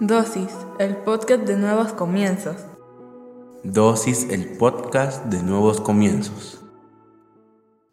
Dosis, el podcast de nuevos comienzos. Dosis, el podcast de nuevos comienzos.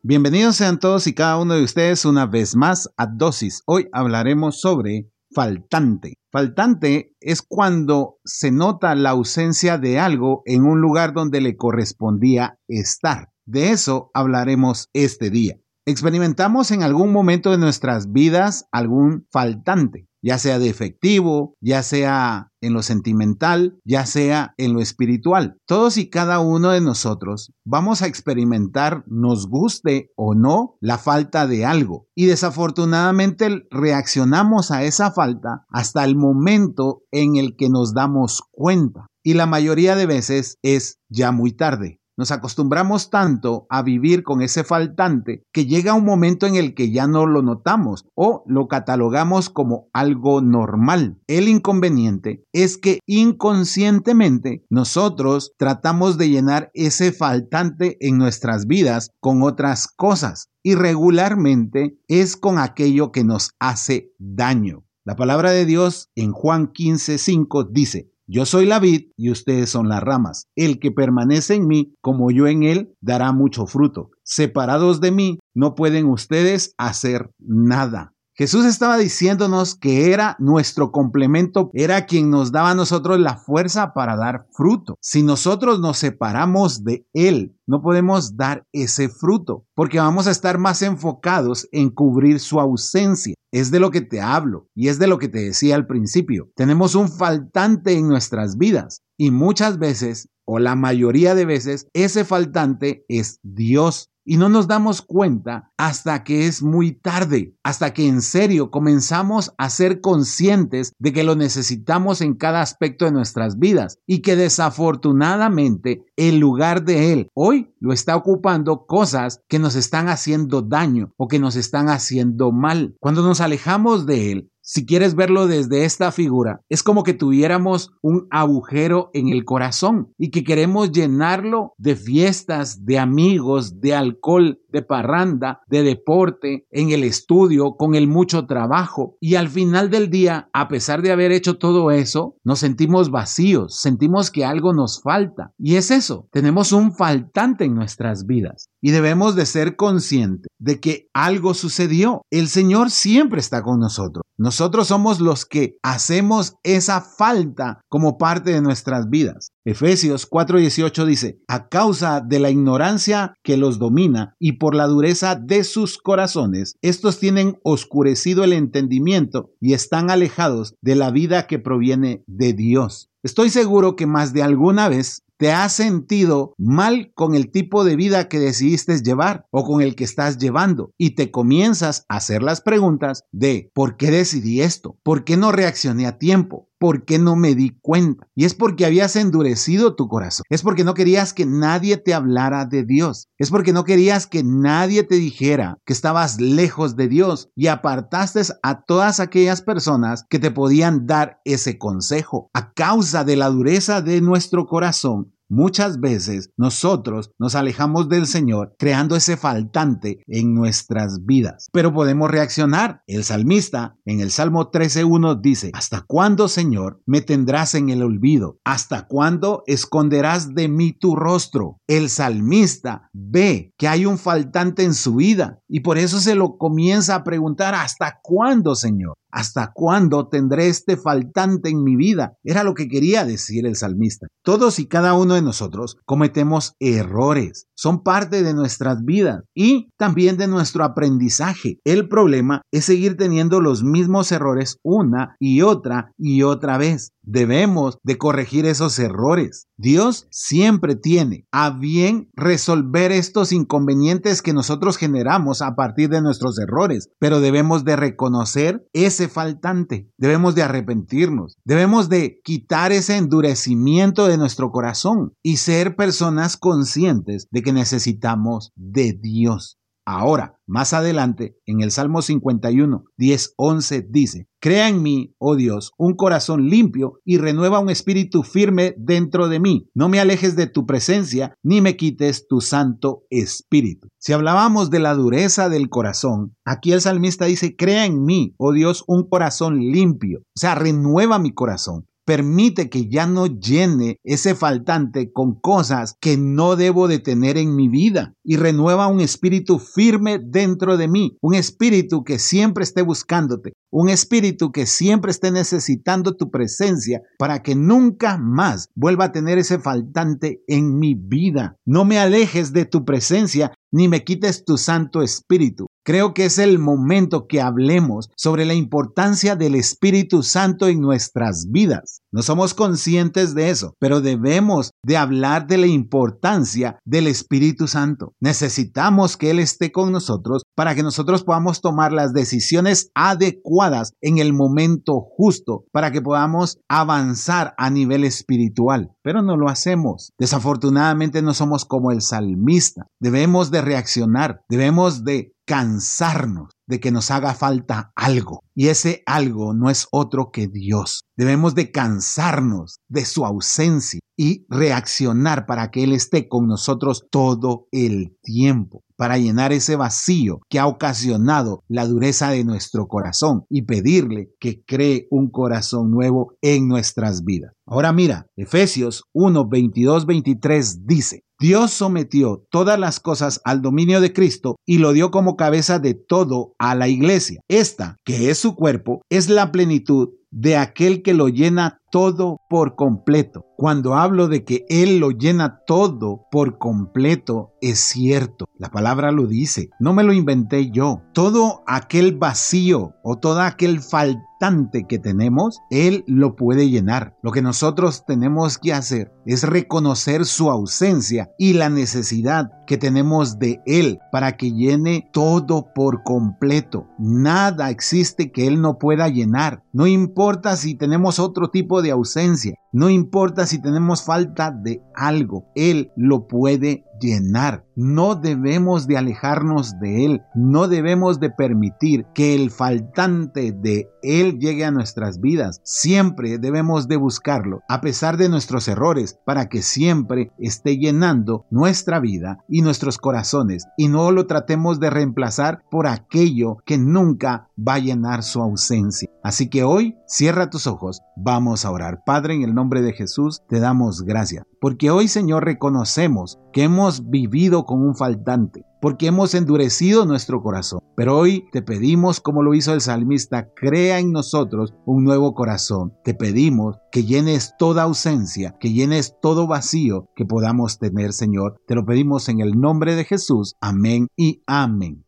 Bienvenidos sean todos y cada uno de ustedes una vez más a Dosis. Hoy hablaremos sobre faltante. Faltante es cuando se nota la ausencia de algo en un lugar donde le correspondía estar. De eso hablaremos este día. Experimentamos en algún momento de nuestras vidas algún faltante, ya sea de efectivo, ya sea en lo sentimental, ya sea en lo espiritual. Todos y cada uno de nosotros vamos a experimentar, nos guste o no, la falta de algo. Y desafortunadamente reaccionamos a esa falta hasta el momento en el que nos damos cuenta. Y la mayoría de veces es ya muy tarde. Nos acostumbramos tanto a vivir con ese faltante que llega un momento en el que ya no lo notamos o lo catalogamos como algo normal. El inconveniente es que inconscientemente nosotros tratamos de llenar ese faltante en nuestras vidas con otras cosas y regularmente es con aquello que nos hace daño. La palabra de Dios en Juan 15:5 dice, yo soy la vid y ustedes son las ramas. El que permanece en mí, como yo en él, dará mucho fruto. Separados de mí, no pueden ustedes hacer nada. Jesús estaba diciéndonos que era nuestro complemento, era quien nos daba a nosotros la fuerza para dar fruto. Si nosotros nos separamos de Él, no podemos dar ese fruto, porque vamos a estar más enfocados en cubrir su ausencia. Es de lo que te hablo y es de lo que te decía al principio. Tenemos un faltante en nuestras vidas y muchas veces, o la mayoría de veces, ese faltante es Dios y no nos damos cuenta hasta que es muy tarde, hasta que en serio comenzamos a ser conscientes de que lo necesitamos en cada aspecto de nuestras vidas y que desafortunadamente el lugar de él hoy lo está ocupando cosas que nos están haciendo daño o que nos están haciendo mal. Cuando nos alejamos de él, si quieres verlo desde esta figura, es como que tuviéramos un agujero en el corazón y que queremos llenarlo de fiestas, de amigos, de alcohol, de parranda, de deporte, en el estudio, con el mucho trabajo. Y al final del día, a pesar de haber hecho todo eso, nos sentimos vacíos, sentimos que algo nos falta. Y es eso, tenemos un faltante en nuestras vidas. Y debemos de ser conscientes de que algo sucedió. El Señor siempre está con nosotros. Nosotros somos los que hacemos esa falta como parte de nuestras vidas. Efesios 4:18 dice, a causa de la ignorancia que los domina y por la dureza de sus corazones, estos tienen oscurecido el entendimiento y están alejados de la vida que proviene de Dios. Estoy seguro que más de alguna vez te has sentido mal con el tipo de vida que decidiste llevar o con el que estás llevando y te comienzas a hacer las preguntas de ¿por qué decidí esto? ¿Por qué no reaccioné a tiempo? ¿Por qué no me di cuenta? Y es porque habías endurecido tu corazón. Es porque no querías que nadie te hablara de Dios. Es porque no querías que nadie te dijera que estabas lejos de Dios y apartaste a todas aquellas personas que te podían dar ese consejo. A causa de la dureza de nuestro corazón, Muchas veces nosotros nos alejamos del Señor creando ese faltante en nuestras vidas, pero podemos reaccionar. El salmista en el Salmo 13.1 dice, ¿hasta cuándo, Señor, me tendrás en el olvido? ¿Hasta cuándo esconderás de mí tu rostro? El salmista ve que hay un faltante en su vida y por eso se lo comienza a preguntar, ¿hasta cuándo, Señor? ¿Hasta cuándo tendré este faltante en mi vida? Era lo que quería decir el salmista. Todos y cada uno de nosotros cometemos errores. Son parte de nuestras vidas y también de nuestro aprendizaje. El problema es seguir teniendo los mismos errores una y otra y otra vez. Debemos de corregir esos errores. Dios siempre tiene a bien resolver estos inconvenientes que nosotros generamos a partir de nuestros errores, pero debemos de reconocer ese faltante. Debemos de arrepentirnos. Debemos de quitar ese endurecimiento de nuestro corazón y ser personas conscientes de que necesitamos de Dios. Ahora, más adelante, en el Salmo 51, 10, 11 dice, Crea en mí, oh Dios, un corazón limpio y renueva un espíritu firme dentro de mí. No me alejes de tu presencia, ni me quites tu santo espíritu. Si hablábamos de la dureza del corazón, aquí el salmista dice, Crea en mí, oh Dios, un corazón limpio. O sea, renueva mi corazón permite que ya no llene ese faltante con cosas que no debo de tener en mi vida y renueva un espíritu firme dentro de mí, un espíritu que siempre esté buscándote, un espíritu que siempre esté necesitando tu presencia para que nunca más vuelva a tener ese faltante en mi vida. No me alejes de tu presencia ni me quites tu Santo Espíritu. Creo que es el momento que hablemos sobre la importancia del Espíritu Santo en nuestras vidas. No somos conscientes de eso, pero debemos de hablar de la importancia del Espíritu Santo. Necesitamos que Él esté con nosotros para que nosotros podamos tomar las decisiones adecuadas en el momento justo, para que podamos avanzar a nivel espiritual. Pero no lo hacemos. Desafortunadamente no somos como el salmista. Debemos de reaccionar, debemos de cansarnos de que nos haga falta algo. Y ese algo no es otro que Dios. Debemos de cansarnos de su ausencia y reaccionar para que Él esté con nosotros todo el tiempo, para llenar ese vacío que ha ocasionado la dureza de nuestro corazón y pedirle que cree un corazón nuevo en nuestras vidas. Ahora mira, Efesios 1, 22, 23 dice, Dios sometió todas las cosas al dominio de Cristo y lo dio como cabeza de todo a la iglesia. Esta, que es su cuerpo, es la plenitud de aquel que lo llena todo por completo. Cuando hablo de que Él lo llena todo por completo, es cierto. La palabra lo dice. No me lo inventé yo. Todo aquel vacío o todo aquel faltante que tenemos, Él lo puede llenar. Lo que nosotros tenemos que hacer es reconocer su ausencia y la necesidad que tenemos de Él para que llene todo por completo. Nada existe que Él no pueda llenar. No importa si tenemos otro tipo de ausencia. No importa si tenemos falta de algo, Él lo puede llenar. No debemos de alejarnos de Él, no debemos de permitir que el faltante de Él llegue a nuestras vidas. Siempre debemos de buscarlo, a pesar de nuestros errores, para que siempre esté llenando nuestra vida y nuestros corazones y no lo tratemos de reemplazar por aquello que nunca va a llenar su ausencia. Así que hoy cierra tus ojos, vamos a orar. Padre, en el nombre de Jesús, te damos gracias, porque hoy Señor reconocemos que hemos vivido con un faltante, porque hemos endurecido nuestro corazón. Pero hoy te pedimos, como lo hizo el salmista, crea en nosotros un nuevo corazón. Te pedimos que llenes toda ausencia, que llenes todo vacío que podamos tener, Señor. Te lo pedimos en el nombre de Jesús. Amén y amén.